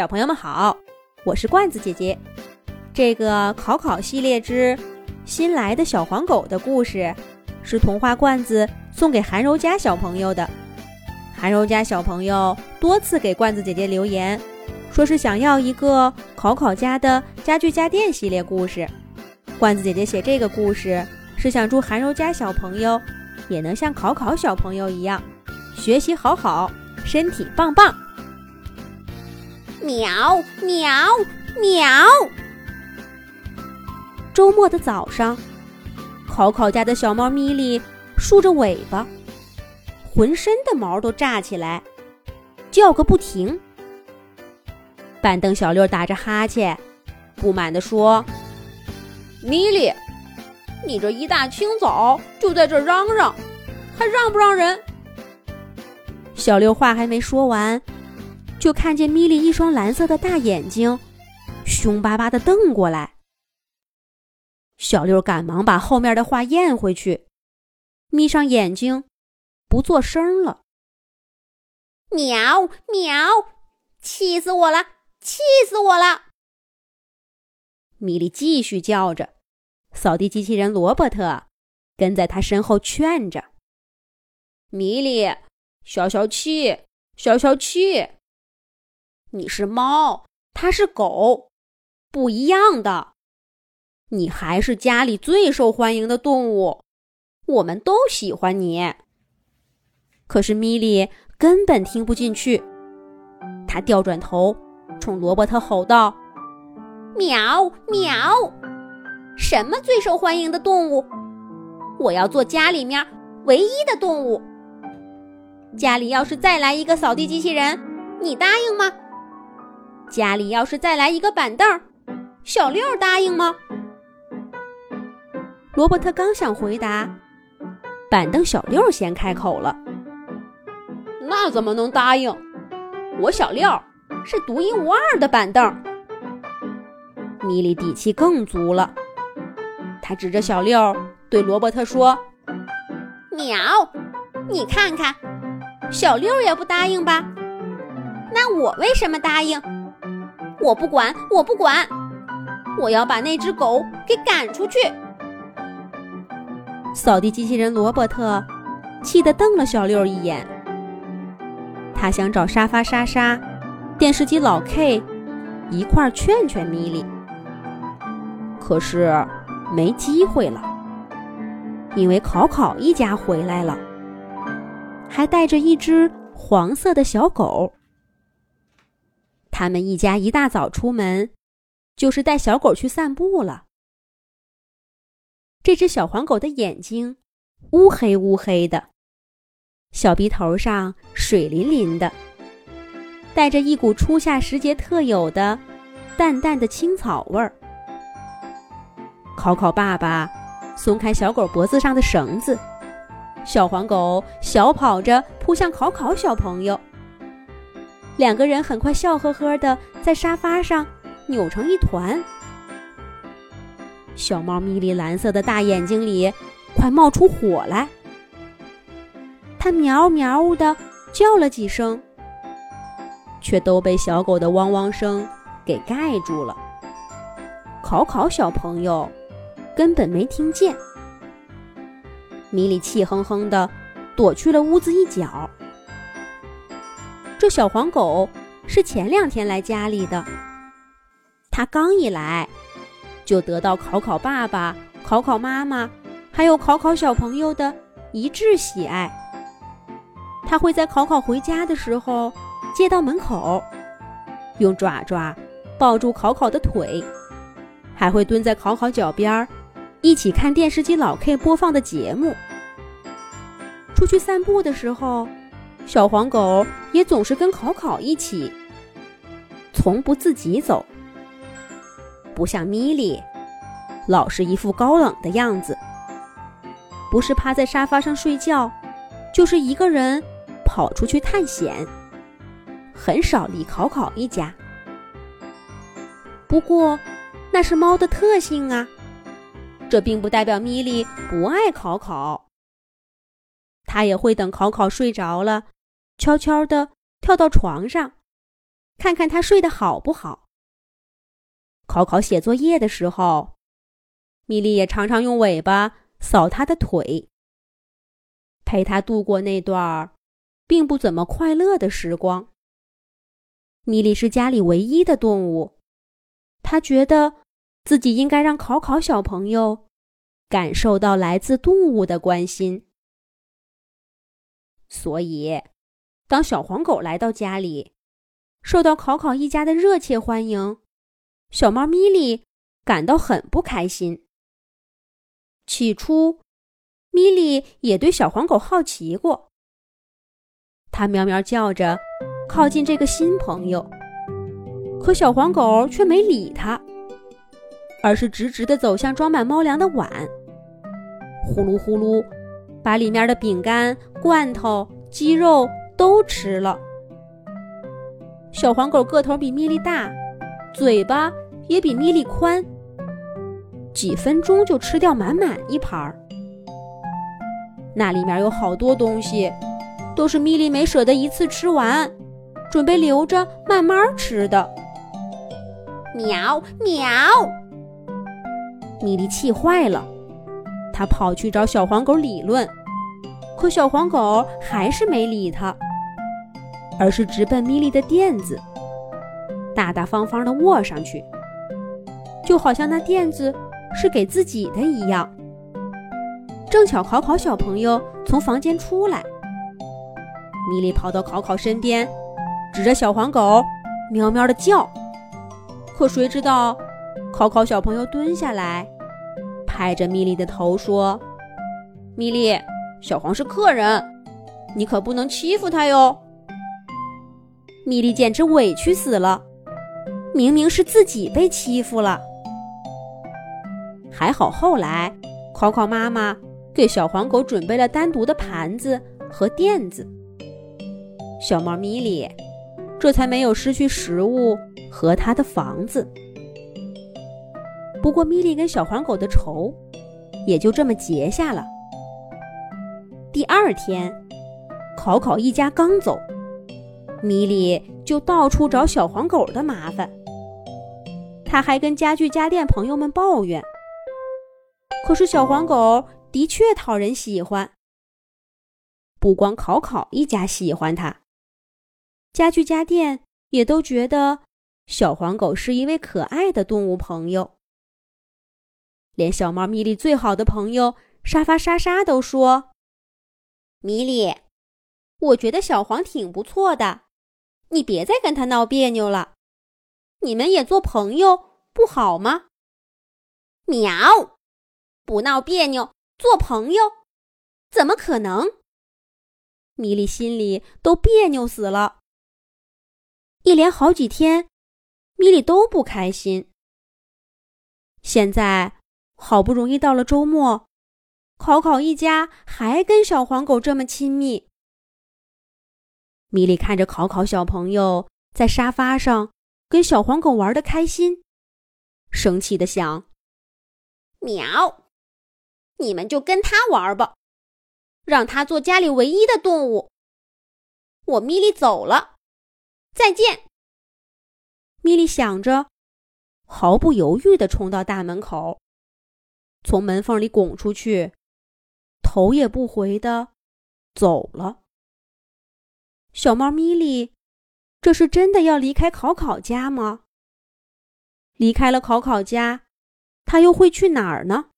小朋友们好，我是罐子姐姐。这个考考系列之新来的小黄狗的故事，是童话罐子送给韩柔家小朋友的。韩柔家小朋友多次给罐子姐姐留言，说是想要一个考考家的家具家电系列故事。罐子姐姐写这个故事，是想祝韩柔家小朋友也能像考考小朋友一样，学习好好，身体棒棒。喵喵喵！周末的早上，考考家的小猫咪莉竖着尾巴，浑身的毛都炸起来，叫个不停。板凳小六打着哈欠，不满地说：“咪莉，你这一大清早就在这嚷嚷，还让不让人？”小六话还没说完。就看见米莉一双蓝色的大眼睛，凶巴巴的瞪过来。小六赶忙把后面的话咽回去，眯上眼睛，不作声了。喵喵，气死我了！气死我了！米莉继续叫着，扫地机器人罗伯特跟在他身后劝着：“米莉，消消气，消消气。”你是猫，它是狗，不一样的。你还是家里最受欢迎的动物，我们都喜欢你。可是米莉根本听不进去，他掉转头冲罗伯特吼道：“喵喵！什么最受欢迎的动物？我要做家里面唯一的动物。家里要是再来一个扫地机器人，你答应吗？”家里要是再来一个板凳，小六答应吗？罗伯特刚想回答，板凳小六先开口了：“那怎么能答应？我小六是独一无二的板凳。”米莉底气更足了，他指着小六对罗伯特说：“喵，你看看，小六也不答应吧？那我为什么答应？”我不管，我不管，我要把那只狗给赶出去！扫地机器人罗伯特气得瞪了小六一眼。他想找沙发莎莎、电视机老 K 一块劝劝米莉，可是没机会了，因为考考一家回来了，还带着一只黄色的小狗。他们一家一大早出门，就是带小狗去散步了。这只小黄狗的眼睛乌黑乌黑的，小鼻头上水淋淋的，带着一股初夏时节特有的淡淡的青草味儿。考考爸爸松开小狗脖子上的绳子，小黄狗小跑着扑向考考小朋友。两个人很快笑呵呵的在沙发上扭成一团。小猫咪莉蓝色的大眼睛里快冒出火来，它喵喵的叫了几声，却都被小狗的汪汪声给盖住了。考考小朋友根本没听见。米莉气哼哼的躲去了屋子一角。这小黄狗是前两天来家里的。它刚一来，就得到考考爸爸、考考妈妈，还有考考小朋友的一致喜爱。它会在考考回家的时候接到门口，用爪爪抱住考考的腿，还会蹲在考考脚边儿，一起看电视机老 K 播放的节目。出去散步的时候。小黄狗也总是跟考考一起，从不自己走。不像米莉，老是一副高冷的样子。不是趴在沙发上睡觉，就是一个人跑出去探险，很少离考考一家。不过，那是猫的特性啊，这并不代表米莉不爱考考。它也会等考考睡着了。悄悄地跳到床上，看看他睡得好不好。考考写作业的时候，米莉也常常用尾巴扫他的腿，陪他度过那段并不怎么快乐的时光。米莉是家里唯一的动物，他觉得自己应该让考考小朋友感受到来自动物的关心。所以，当小黄狗来到家里，受到考考一家的热切欢迎，小猫咪莉感到很不开心。起初，咪莉也对小黄狗好奇过，它喵喵叫着。靠近这个新朋友，可小黄狗却没理它，而是直直的走向装满猫粮的碗，呼噜呼噜，把里面的饼干、罐头、鸡肉都吃了。小黄狗个头比米莉大，嘴巴也比米莉宽，几分钟就吃掉满满一盘儿。那里面有好多东西，都是米莉没舍得一次吃完。准备留着慢慢吃的。喵喵！米莉气坏了，他跑去找小黄狗理论，可小黄狗还是没理他，而是直奔米莉的垫子，大大方方的卧上去，就好像那垫子是给自己的一样。正巧考考小朋友从房间出来，米莉跑到考考身边。指着小黄狗，喵喵的叫。可谁知道，考考小朋友蹲下来，拍着米莉的头说：“米莉，小黄是客人，你可不能欺负他哟。”米莉简直委屈死了，明明是自己被欺负了。还好后来，考考妈妈给小黄狗准备了单独的盘子和垫子。小猫米莉。这才没有失去食物和它的房子。不过，米莉跟小黄狗的仇也就这么结下了。第二天，考考一家刚走，米莉就到处找小黄狗的麻烦。他还跟家具家电朋友们抱怨。可是，小黄狗的确讨人喜欢，不光考考一家喜欢它。家具家电也都觉得小黄狗是一位可爱的动物朋友，连小猫咪莉最好的朋友沙发莎莎都说：“米莉，我觉得小黄挺不错的，你别再跟他闹别扭了，你们也做朋友不好吗？”喵，不闹别扭，做朋友，怎么可能？米莉心里都别扭死了。一连好几天，米莉都不开心。现在好不容易到了周末，考考一家还跟小黄狗这么亲密。米莉看着考考小朋友在沙发上跟小黄狗玩的开心，生气的想：“喵，你们就跟他玩吧，让他做家里唯一的动物。我米莉走了。”再见，米莉想着，毫不犹豫的冲到大门口，从门缝里拱出去，头也不回的走了。小猫咪莉，这是真的要离开考考家吗？离开了考考家，它又会去哪儿呢？